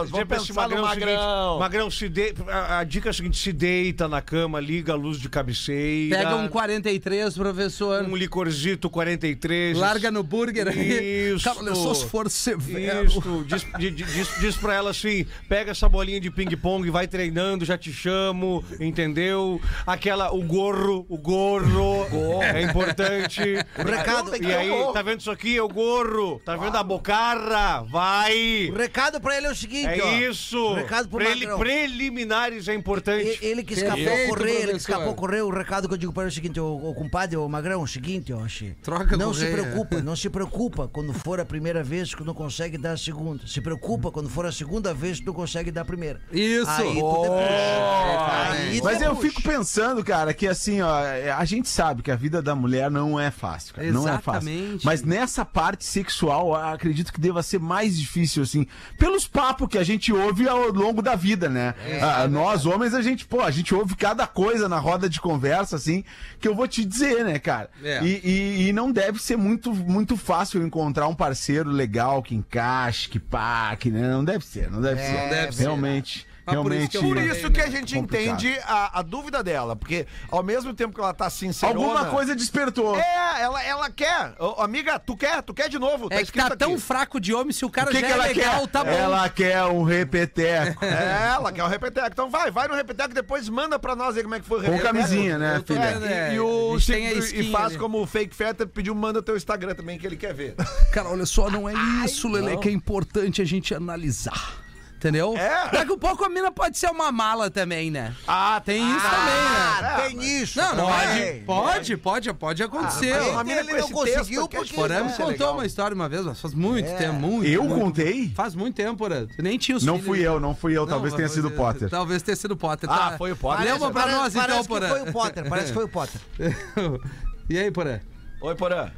dizer vamos pra esse pensar no magrão, seguinte, magrão. magrão, se de... a, a dica é a seguinte, se deita na cama, liga a luz de cabeceira. Pega um 43, professor. um licorzito 43. Larga no burger aí. Isso. cara, só se for severo. Isso, diz, di- di- diz, diz pra ela assim: pega essa bolinha de ping-pong, vai treinando, já te chamo, entendeu? Aquela, o gorro, o gorro, é importante. O recado, E aí, tá vendo isso aqui? É o gorro, tá vendo a bocarra? Vai! o recado pra ele é o seguinte, ó. É isso! O recado pro Preli- Magrão. preliminares é importante. E- Ele que escapou Perfeito, a correr, ele que professor. escapou correr, o recado que eu digo para ele é o seguinte, ô, ô compadre, ô Magrão, é o seguinte, ó, Troca Não se preocupa, não se preocupa quando for a primeira vez que não consegue dar a segunda. Se preocupa quando for a segunda vez que não consegue dar a primeira. Isso. Aí tu depuxa. Aí tu Mas eu depuxa. fico pensando, cara, que assim, ó, a gente sabe que a vida da mulher não é fácil, cara. Não é fácil. Exatamente. Mas nessa parte sexual, acredito que deva ser mais difícil, assim, pelos papos que a gente ouve ao longo da vida, né? Ah, nós, homens, a gente, pô, a gente ouve cada coisa na roda de conversa, assim, que eu vou te dizer, né, cara? É. E, e- e não deve ser muito, muito fácil encontrar um parceiro legal que encaixe, que pá, que né? não deve ser, não deve ser. deve ser. Realmente. Mas por isso que eu realmente. Por falei, isso que a né? gente Complicado. entende a, a dúvida dela, porque ao mesmo tempo que ela tá sincerona... Alguma coisa despertou. É, ela, ela quer. Ô, amiga, tu quer? Tu quer de novo? É que escrito tá tão aqui. fraco de homem, se o cara O que, já que é ela legal, quer? tá bom. Ela quer um repeteco. É, ela quer o repeteco. Então vai, vai no repeteco, depois manda pra nós aí como é que foi o Com repeteco. camisinha, né, filha? É, e, e o a gente tem a e skin faz ali. como o Fake Fetter pediu, manda teu Instagram também, que ele quer ver. Cara, olha só, não é isso, Lele, que é importante a gente analisar. Entendeu? É. Daqui a pouco a mina pode ser uma mala também, né? Ah, Tem isso também, né? Ah, tem isso. Não, não pode. pode. Pode, pode, pode acontecer. uma mina ele não conseguiu texto porque- Porã me é contou legal. uma história uma vez, mas faz muito tempo, muito. Eu muito. contei? Faz muito tempo, Porã. Tu nem tinha os Não filhos. fui eu, não fui eu. Não, Talvez tenha sido o Potter. Talvez tenha sido o Potter. Ah, tá? foi o Potter. Lembra pra Parece- nós então, parece que Porã. foi o Potter, parece que foi o Potter. e aí, Porã? Oi, Porã.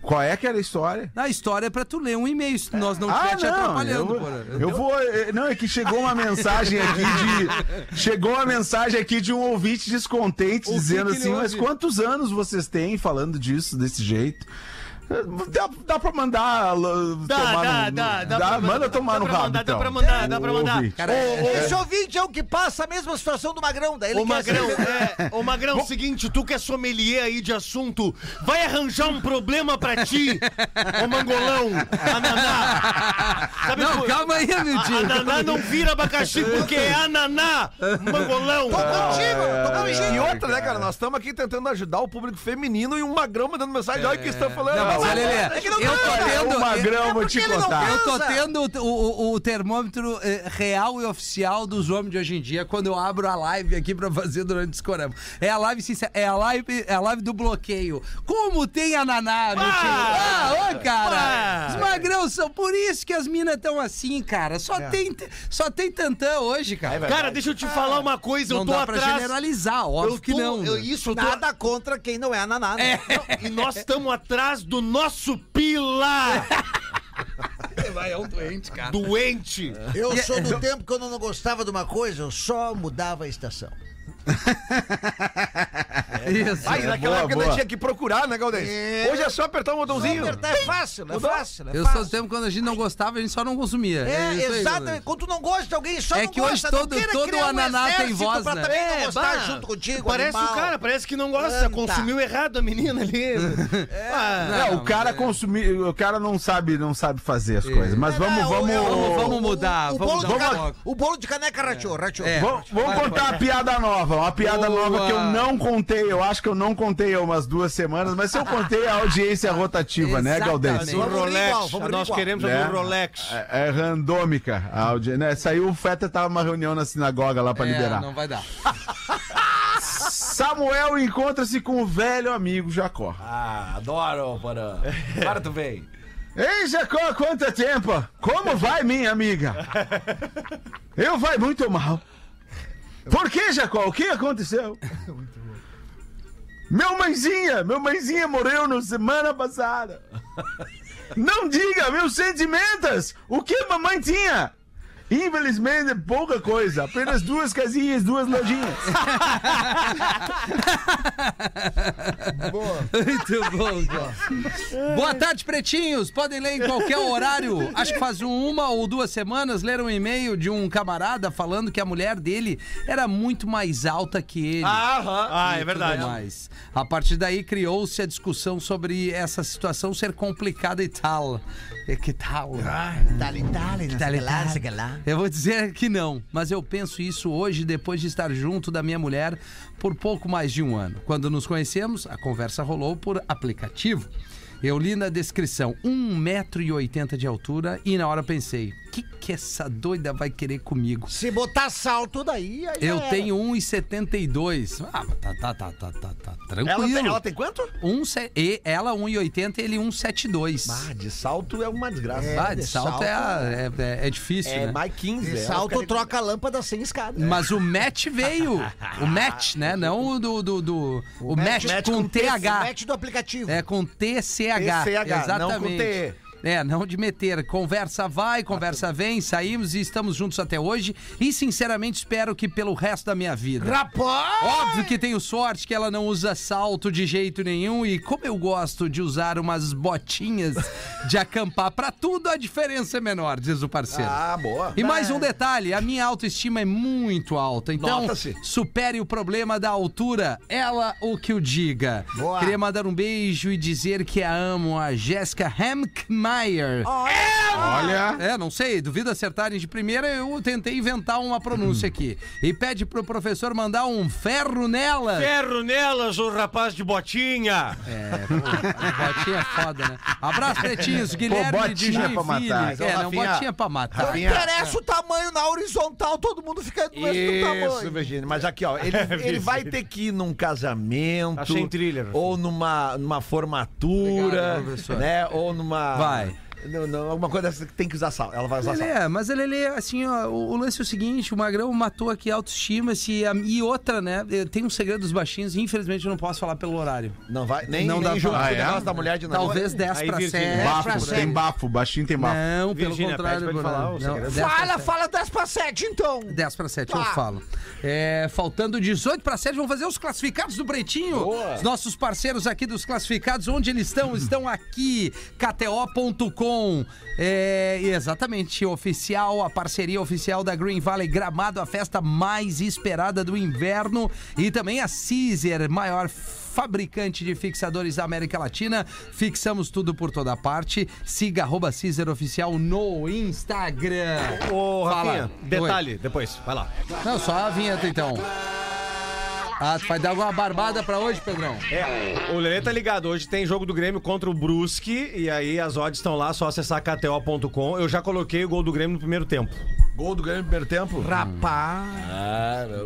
Qual é que era a história? A história é pra tu ler um e-mail, se nós não estiver Ah, te não, atrapalhando, eu, eu vou. eh, Não, é que chegou uma mensagem aqui de. Chegou uma mensagem aqui de um ouvinte descontente O dizendo que assim: Mas ouve?" quantos anos vocês têm falando disso desse jeito? Dá, dá pra mandar. Dá, tomar dá, no- dá, dá pra Manda mandar, tomar dá no rabo. mandar, dá então. pra mandar, dá pra O mandar. ouvinte. Cara, é- Esse ouvinte é o que passa a mesma situação do Magrão. Daí ele Ô quer Magrão, é, ô Magrão, seguinte, tu que é sommelier aí de assunto, vai arranjar um problema pra ti, ô Mangolão, ananá. Sabe Não, por- calma aí, A, Amildinho. ananá não vira abacaxi porque é ananá, Mangolão. Tô contigo, tô contigo. E outra, né, cara? Nós estamos aqui tentando ajudar o público feminino e um magrão mandando mensagem. Olha o que estão falando. Mas olha, Lelê, É eu tô tendo... O Magrão, É vou te contar. Eu tô tendo o, o- o termômetro eh, real e oficial dos homens de hoje em dia quando eu abro a live aqui pra fazer durante o escorama. É a live sincera, é a live, é a live do bloqueio. Como tem a Naná, meu tio? Ah, ô, cara! Ah. Os magrão são por isso que as minas estão assim, cara. Só, tem, só tem tantã hoje, cara. Cara, deixa eu te falar uma coisa, não eu tô dá pra atrás. generalizar, óbvio Eu que não. eu- né? isso, eu tô- Nada contra quem não é ananá. né? E nós estamos atrás do nosso pila Vai, é um doente, cara. doente. Eu sou do tempo que eu não gostava de uma coisa, eu só mudava a estação. Isso. Aí, naquela boa, época boa. tinha que procurar, né, Galdês? É. Hoje é só apertar um botãozinho. Apertar é fácil, é fácil, é Eu fácil. sou do tempo quando a gente não gostava, a gente só não consumia. É, isso aí, exatamente. Galdês. Quando tu não gosta de alguém, só É não que hoje gosta. todo- não queira todo criar um ananá tem exército voz, pra né? também não É, gostar bah, junto contigo, Parece animal. o cara, parece que não gosta, Anta. consumiu errado a menina ali. Ah, Não, o cara consumiu, o cara não sabe, não sabe fazer as coisas. Mas vamos, É, o- vamos, é o- Vamos- mudar, O, vamos bolo de um o caneca rachou, rachou. É. Vamos, contar uma piada nova, uma piada nova que eu não contei. Eu acho que eu não contei há umas duas semanas, mas se eu contei a audiência é rotativa, né, Galdês? Do Vamos Rolex. igual, vamos Nós igual. queremos a Né? do Rolex. É, é randômica a audiência. Né? Saiu o Feta tava numa reunião na sinagoga lá pra É, liberar. não vai dar. Samuel encontra-se com o velho amigo Jacó. Ah, adoro, Porã. Agora tu vem. Ei, Jacó, quanto tempo? Como vai, minha amiga? Eu vai muito mal. Por que, Jacó? O que aconteceu? Meu mãezinha, meu mãezinha morreu na semana passada. Não diga, meus sentimentos! O que mamãe tinha? Infelizmente, pouca coisa. Apenas duas casinhas, duas lojinhas. Muito bom, cara. Boa tarde, pretinhos. Podem ler em qualquer horário. Acho que faz uma ou duas semanas leram um e-mail de um camarada falando que a mulher dele era muito mais alta que ele. Ah, é e verdade. tudo mais. A partir daí criou-se a discussão sobre essa situação ser complicada e tal. E que tal? Não sei Dale, que lá, não dale. sei que lá. Eu vou dizer que não, mas eu penso isso hoje depois de estar junto da minha mulher por pouco mais de um ano. Quando nos conhecemos, a conversa rolou por aplicativo. Eu li na descrição 1,80m de altura e na hora pensei, que, que essa doida vai querer comigo? Se botar salto daí, aí Eu era. tenho 1,72. Ah, mas tá, tá, tá, tá, tá, tá tranquilo. Ela tem, ela tem quanto? Um e ela 1,80 ele 1,72. Ah, de salto é uma desgraça. Ah, de de salto, salto é, a- é, é- é difícil, É né? mais 15. De ela salto fica troca a lâmpada sem escada. Mas o match veio. O match, né? Não o do. do, do- o match, match com, com TH. Mete do aplicativo. É com TCH. TCH, não com Exatamente. TE. É, não de meter. Conversa vai, conversa vem, saímos e estamos juntos até hoje. E sinceramente espero que pelo resto da minha vida. Rapaz! Óbvio que tenho sorte que ela não usa salto de jeito nenhum e como eu gosto de usar umas botinhas de acampar pra tudo, a diferença é menor, diz o parceiro. Ah, boa. E mais um detalhe, a minha autoestima é muito alta, então Nota-se. supere o problema da altura, ela o que o diga. Boa. Queria mandar um beijo e dizer que a amo, a Jéssica Hemkmeyer. Olha. É, não sei, duvido acertarem de primeira, eu tentei inventar uma pronúncia aqui. E pede pro professor mandar um ferro nela. Ferro nelas, ô rapaz de botinha! É, pô, botinha é foda, né? Abraço, pretinhos, Guilherme de botinha pra Joinville. matar. Ô, É, não, Rafinha, botinha pra matar. Não interessa o tamanho na horizontal, todo mundo fica do mesmo Isso, tamanho. Virgínia. Mas aqui, ó, ele, ele vai ter que ir num casamento. Achei em thriller. Ou numa, numa formatura, Obrigado, professor. né? Ou numa. Vai. Não, não, alguma coisa dessa que tem que usar sal. Ela vai usar sal. Lelê, mas a Lelê, assim, ó, o, o lance é o seguinte, o Magrão matou aqui a autoestima se, a- e outra, né, tem um segredo dos baixinhos, infelizmente eu não posso falar pelo horário. Não vai. Nem, Não nem dá junto pra- Ah, é? negócio da mulher de namoro. Talvez 10 Aí, pra Virgínia, 7. Bafo, tem bafo, baixinho tem bafo. Não, pelo Virgínia, contrário, pra ele falar Não, segredo. 10 pra Fala, 7. fala 10 pra 7 então. 10 para 7 Tá. eu falo. É, faltando 18 para 7, vamos fazer os classificados do Pretinho. Os nossos parceiros aqui dos classificados, onde eles estão? Estão aqui, KTO.com. É, exatamente, oficial, a parceria oficial da Green Valley Gramado, a festa mais esperada do inverno. E também a Caesar, maior fabricante de fixadores da América Latina. Fixamos tudo por toda parte. Siga arroba Caesar Oficial no Instagram. Ô, Fala. Rafinha, detalhe, depois, vai lá. Não, só a vinheta então. Ah, tu vai dar alguma barbada pra hoje, Pedrão? É, o Lelê tá ligado, hoje tem jogo do Grêmio contra o Brusque, e aí as odds estão lá, só acessar kto.com. Eu já coloquei o gol do Grêmio no primeiro tempo. Gol do Grêmio no primeiro tempo. Rapaz.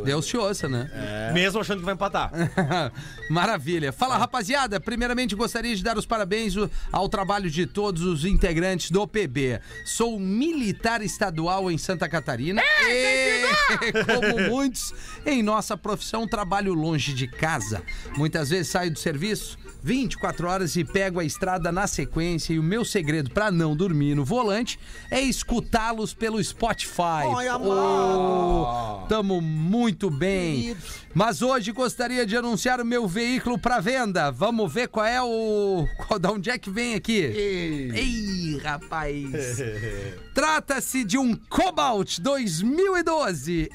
Deus te ouça, né? Mesmo achando que vai empatar. Maravilha. Fala, rapaziada. Primeiramente, gostaria de dar os parabéns ao trabalho de todos os integrantes do PB. Sou militar estadual em Santa Catarina e, como muitos, em nossa profissão, trabalho longe de casa. Muitas vezes saio do serviço 24 horas e pego a estrada na sequência. E o meu segredo para não dormir no volante é escutá-los pelo Spotify. Amado. Oh, tamo muito bem. Querido. Mas hoje gostaria de anunciar o meu veículo para venda. Vamos ver qual é o. Qual, da onde é que vem aqui? Ei, rapaz. Trata-se de um Cobalt 2012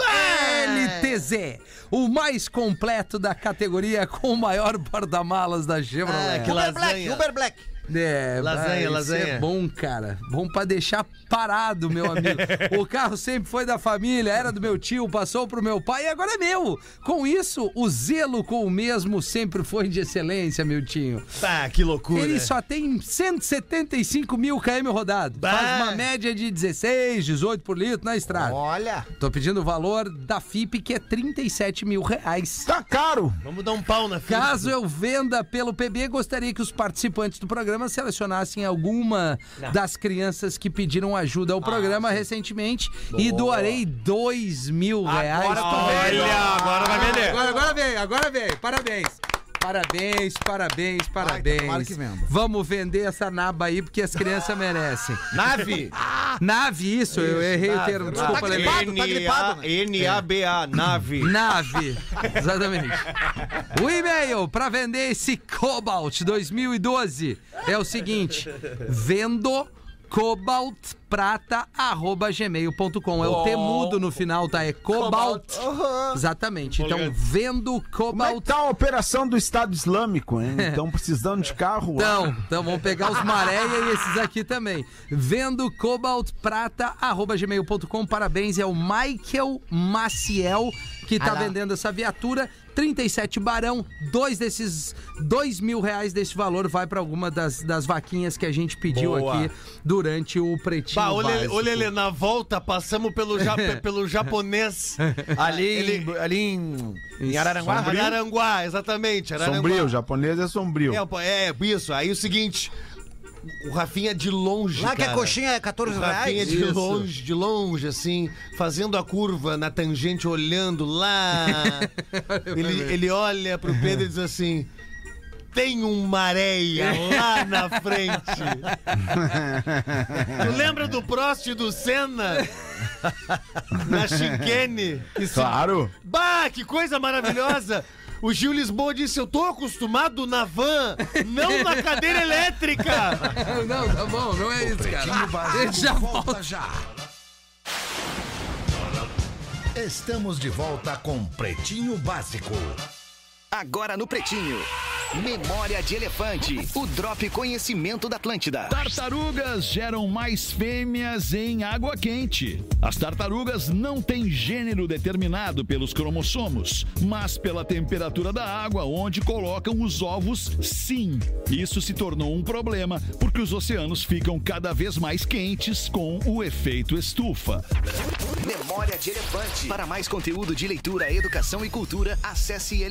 LTZ, o mais completo da categoria com o maior porta-malas da Chevrolet. Ah, que Uber Black. Uber Black. É, Lasanha, isso lasanha. É bom, cara. Bom pra deixar parado, meu amigo. o carro sempre foi da família, era do meu tio, passou pro meu pai e agora é meu. Com isso, o zelo com o mesmo sempre foi de excelência, meu tio. Tá, que loucura. Ele só tem 175 mil km rodado. Bah. Faz uma média de 16, 18 por litro na estrada. Olha. Tô pedindo o valor da FIP, que é 37 mil reais. Tá caro. Vamos dar um pau na fila. Caso eu venda pelo PB, gostaria que os participantes do programa selecionassem alguma das crianças que pediram ajuda ao programa recentemente e doarei dois mil reais. Agora. Olha, agora vai vender. Agora, agora vem, agora vem. Parabéns. Parabéns, parabéns, parabéns. tomara que venda. Vamos vender essa naba aí porque as crianças merecem. Nave. Nave, isso, eu errei o nave, termo. nave. Desculpa, Tá Lelê. gripado, tá gripado, né? N-A-B-A, nave. Nave, exatamente. O e-mail para vender esse Cobalt 2012 é o seguinte: vendo cobaltprata@gmail.com. É o T mudo no final, tá? É cobalt. Exatamente. Então, vendo Como é cobalt. tá a operação do Estado Islâmico, hein? Estão precisando de carro? Então, então vamos pegar os Maréia e esses aqui também. Vendo cobaltprata@gmail.com. Parabéns, é o Michael Maciel que tá Ah vendendo essa viatura. 37 barão, dois desses dois mil reais desse valor vai pra alguma das, das vaquinhas que a gente pediu Boa. aqui durante o pretinho Bah, básico. ô, Lelê, na volta passamos pelo, ja- pelo japonês. Ali, Ele- em, ali em, em Araranguá. Araranguá, exatamente. Araranguá. Sombrio, o japonês é sombrio. É, é, isso. Aí o seguinte, o Rafinha de longe, Lá que a cara. coxinha é 14 O Rafinha reais. de Isso. longe, de longe, assim, fazendo a curva na tangente, olhando lá. ele, ele olha pro Pedro e diz assim: tem um maréia lá na frente. tu lembra do Prost e do Senna? Na chicane? Que se- Claro. Bah, que coisa maravilhosa! O Gil Lisboa disse: Eu tô acostumado na van, não na cadeira elétrica. Não, tá bom, não é isso, cara. Gente já volta. já. Estamos de volta com Pretinho Básico. Agora no Pretinho. Memória de Elefante. O Drop Conhecimento da Atlântida. Tartarugas geram mais fêmeas em água quente. As tartarugas não têm gênero determinado pelos cromossomos, mas pela temperatura da água onde colocam os ovos, sim. Isso se tornou um problema porque os oceanos ficam cada vez mais quentes com o efeito estufa. Memória de Elefante. Para mais conteúdo de leitura, educação e cultura, acesse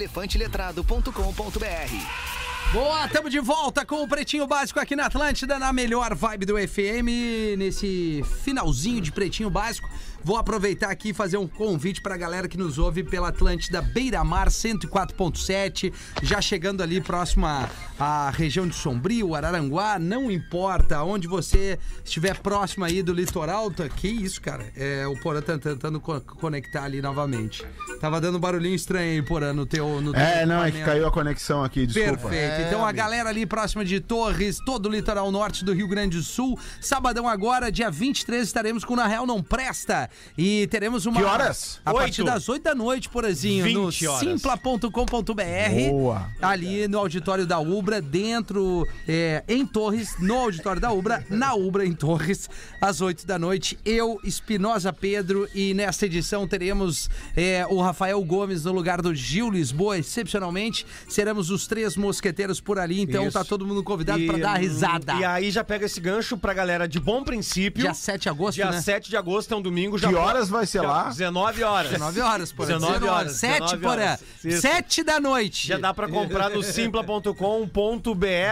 elefanteletrado.com.br. Boa, tamo de volta com o Pretinho Básico aqui na Atlântida, na melhor vibe do FM, nesse finalzinho de Pretinho Básico. Vou aproveitar aqui e fazer um convite pra galera que nos ouve pela Atlântida Beira Mar 104.7, já chegando ali próximo à, região de Sombrio, Araranguá, não importa onde você estiver próximo aí do litoral, tá, que isso, cara, é, o Porã tá tentando co- conectar ali novamente. Tava dando um barulhinho estranho aí, Porã, no teu... No teu É, não, é que caiu a conexão aqui, desculpa. Perfeito. então a galera ali próxima de Torres, todo o litoral norte do Rio Grande do Sul. Sabadão agora, dia 23, estaremos com Na Real Não Presta. E teremos uma. Que horas? A partir das 8 da noite, porazinho, no 20 horas. simpla.com.br. Boa. Ali no auditório da Ubra, dentro, é, em Torres, no auditório da Ubra, na Ubra em Torres, às 8 da noite. Eu, Espinosa Pedro, e nesta edição teremos é, o Rafael Gomes no lugar do Gil Lisboa, excepcionalmente. Seremos os três mosqueteiros por ali, então Isso. tá todo mundo convidado pra dar risada. E aí já pega esse gancho pra galera de bom princípio. Dia 7 de agosto, Dia né? 7 de agosto é um domingo. Já Que horas vai ser lá? 19 horas. 19 horas, porra. 19 horas. 7, 19 porra. horas. Isso. 7 da noite. Já dá pra comprar no simpla.com.br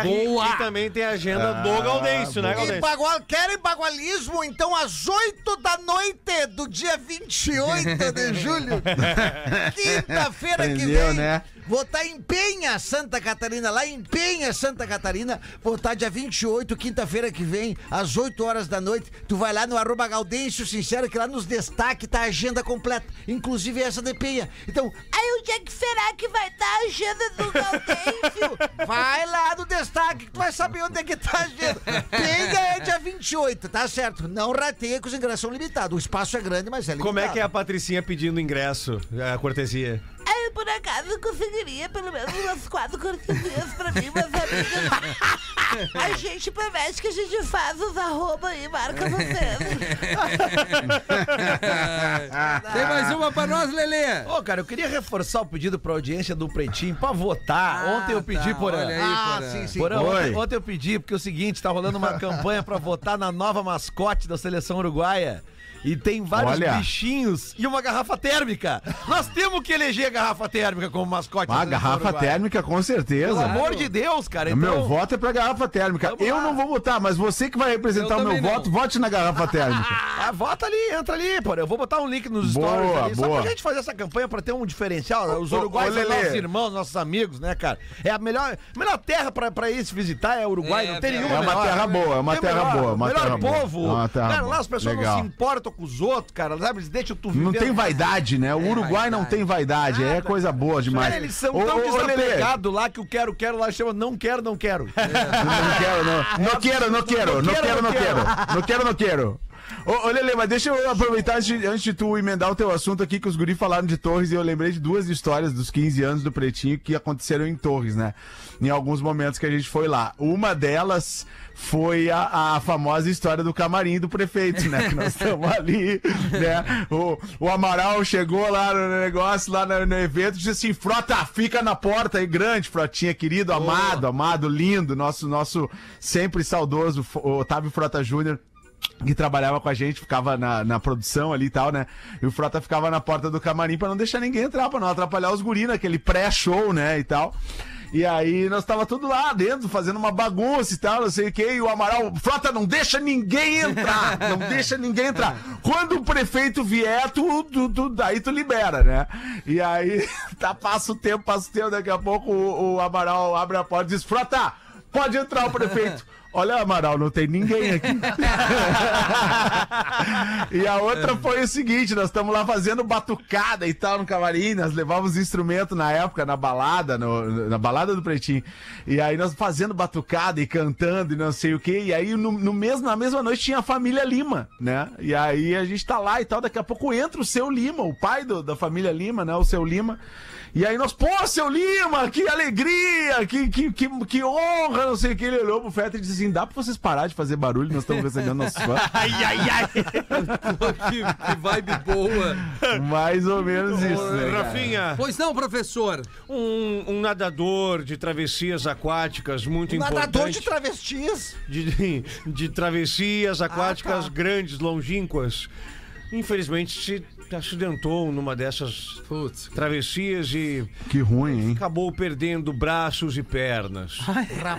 Boa! e também tem a agenda Ah, do Gaudêncio, né, E Gaudêncio? bagual, querem bagualismo? Então, às 8 da noite do dia 28 de julho, quinta-feira que vem, né? Vou estar em Penha, Santa Catarina, lá em Penha, Santa Catarina. Vou estar dia 28, quinta-feira que vem, às 8 horas da noite. Tu vai lá no arroba Gaudêncio Sincero, que lá nos destaque tá a agenda completa, inclusive essa de Penha. Então, aí onde é que será que vai estar a agenda do Gaudêncio? vai lá no destaque que tu vai saber onde é que tá a agenda. Penha é dia 28, tá certo? Não rateia que os ingressos são limitados. O espaço é grande, mas é limitado. Como é que é a Patricinha pedindo ingresso, a cortesia? Eu, por acaso, conseguiria pelo menos umas quatro cortesias pra mim, mas amigas. A gente promete que a gente faz os arroba e marca vocês. Tem mais uma pra nós, Lelê? Ô, cara, eu queria reforçar o pedido pra audiência do Pretinho pra votar. Ah, ontem eu pedi, tá, Porã. olha aí, Ah, Porã. sim, sim. Porã, Oi. ontem, ontem eu pedi, porque é o seguinte, tá rolando uma campanha pra votar na nova mascote da seleção uruguaia. E tem vários Olha. bichinhos e uma garrafa térmica. Nós temos que eleger a garrafa térmica como mascote da Ah, garrafa térmica, com certeza. Pelo amor de Deus, cara. O Então, Meu voto é pra garrafa térmica. Vamos Eu lá. não vou votar, mas você que vai representar Eu o meu também não. voto, vote na garrafa térmica. ah, vota ali, entra ali, Porã. Eu vou botar um link nos Boa, stories ali, só boa. pra gente fazer essa campanha pra ter um diferencial. Os uruguaios são Lelê. nossos irmãos, nossos amigos, né, cara? É a melhor, melhor terra pra, pra ir se visitar é o Uruguai, É, não tem é nenhuma É uma melhor. terra boa, é uma Tem terra melhor, boa, uma melhor terra boa. povo. É uma terra cara, boa. lá as pessoas Legal. não se importam com os outros, cara, sabe? Eles deixam tu viver. Não tem vaidade, né? O Uruguai não tem vaidade, aí é coisa boa demais. Cara, eles são Ô, tão desapegados lá que o quero, quero lá chama não quero, não quero. Não quero, não. Não quero, não quero, não quero, não quero. Não quero, não quero. Ô, ô Lele, mas deixa eu aproveitar antes de, antes de tu emendar o teu assunto aqui, que os guri falaram de Torres e eu lembrei de duas histórias dos 15 anos do Pretinho que aconteceram em Torres, né? Em alguns momentos que a gente foi lá. Uma delas foi a, a famosa história do camarim do prefeito, né? Que nós estamos ali, né? O, o Amaral chegou lá no negócio, lá no, no evento, disse assim: Frota, fica na porta aí, grande, Frotinha, querido, amado, amado, lindo, nosso, nosso sempre saudoso Otávio Frota Júnior que trabalhava com a gente, ficava na, na produção ali e tal, né? E o Frota ficava na porta do camarim pra não deixar ninguém entrar, pra não atrapalhar os guri naquele pré-show, né? E tal. E aí nós tava tudo lá dentro, fazendo uma bagunça e tal, não sei o que, e o Amaral, Frota, não deixa ninguém entrar, não deixa ninguém entrar. Quando o prefeito vier, tu, tu, tu- daí tu libera, né? E aí, tá, passa o tempo, passa o tempo, daqui a pouco o, o Amaral abre a porta e diz, Frota, pode entrar o prefeito. Olha, Amaral, não tem ninguém aqui. e a outra foi o seguinte: nós estamos lá fazendo batucada e tal no camarim, nós levávamos instrumento na época, na balada, no- na balada do Pretinho. E aí nós fazendo batucada e cantando e não sei o quê. E aí no, no mesmo, na mesma noite tinha a família Lima, né? E aí a gente tá lá e tal, daqui a pouco entra o seu Lima, o pai do- da família Lima, né? O seu Lima. E aí nós, pô, seu Lima, que alegria, que, que, que, que honra, não sei o que. Ele olhou pro Fetter e disse assim: dá pra vocês parar de fazer barulho, nós estamos recebendo nossos fãs. Ai, ai, ai. que, que vibe boa. Mais ou menos isso, né? cara? Rafinha, Pois não, professor. um, um nadador de travessias aquáticas muito Nadador importante. de travestis. de, de travessias aquáticas tá. grandes, longínquas. Infelizmente se acidentou numa dessas Putz. travessias e Que ruim, hein? acabou perdendo braços e pernas.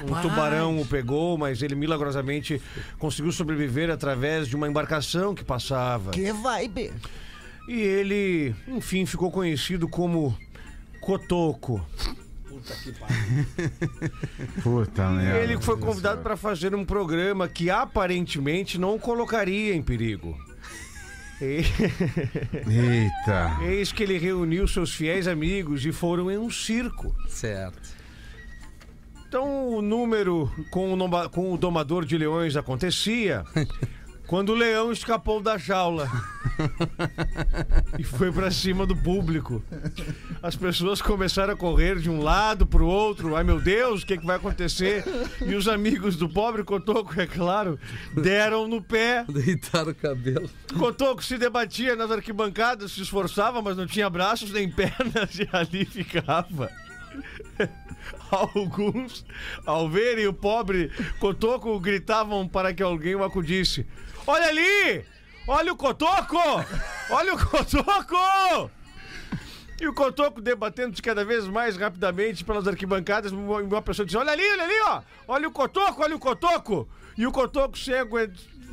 Um tubarão o pegou, mas ele milagrosamente conseguiu sobreviver através de uma embarcação que passava. Que vibe. E ele, enfim, ficou conhecido como Cotoco. Puta merda. Ele foi convidado para fazer um programa que aparentemente não o colocaria em perigo. E- Eita. Eis que ele reuniu seus fiéis amigos e foram em um circo. Certo. Então o número com o, com o domador de leões acontecia quando o leão escapou da jaula e foi pra cima do público. As pessoas começaram a correr de um lado pro outro. Ai meu Deus, o que, que vai acontecer? E os amigos do pobre Cotoco, é claro, deram no pé. Deitaram o cabelo. Cotoco se debatia nas arquibancadas, se esforçava, mas não tinha braços nem pernas e ali ficava. Alguns, ao verem o pobre Cotoco, gritavam para que alguém o acudisse. Olha ali! Olha o Cotoco! Olha o Cotoco! E o Cotoco debatendo-se cada vez mais rapidamente pelas arquibancadas, uma pessoa disse, olha ali, olha ali, ó! Olha o Cotoco, olha o Cotoco! E o Cotoco, sem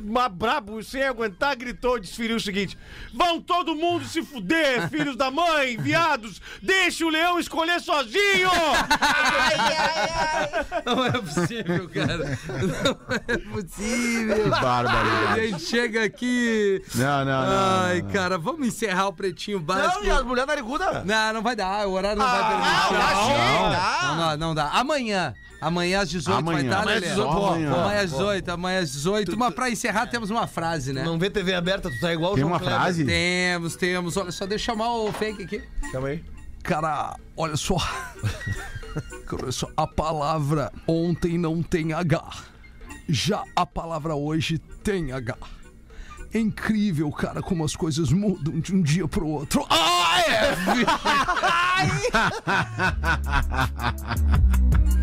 aguentar, brabo, sem aguentar, gritou e desferiu o seguinte, vão todo mundo se fuder, filhos da mãe, viados! Deixe o leão escolher sozinho! Não é possível, cara. Não é possível. A Barbaridade. gente chega aqui. Não, não, não. Ai, não, não. cara, vamos encerrar o pretinho básico. Não, e as mulheres narigudas? Não, não vai dar, o horário não vai Ah, permitir. não, não, não, não, não dá. Amanhã. Amanhã às 18 vai Amanhã. estar, Amanhã 18, Pô, amanhã. Amanhã às 18, amanhã às 18. Mas pra encerrar temos uma frase, né? Não vê TV aberta, tu tá igual o Tem João uma Kleber. frase? Temos, temos. Olha só, deixa eu chamar o fake aqui. Calma aí. Cara, olha só. Cara, olha só. A palavra ontem não tem H. Já a palavra hoje tem H. É incrível, cara, como as coisas mudam de um dia pro outro. Ah, é!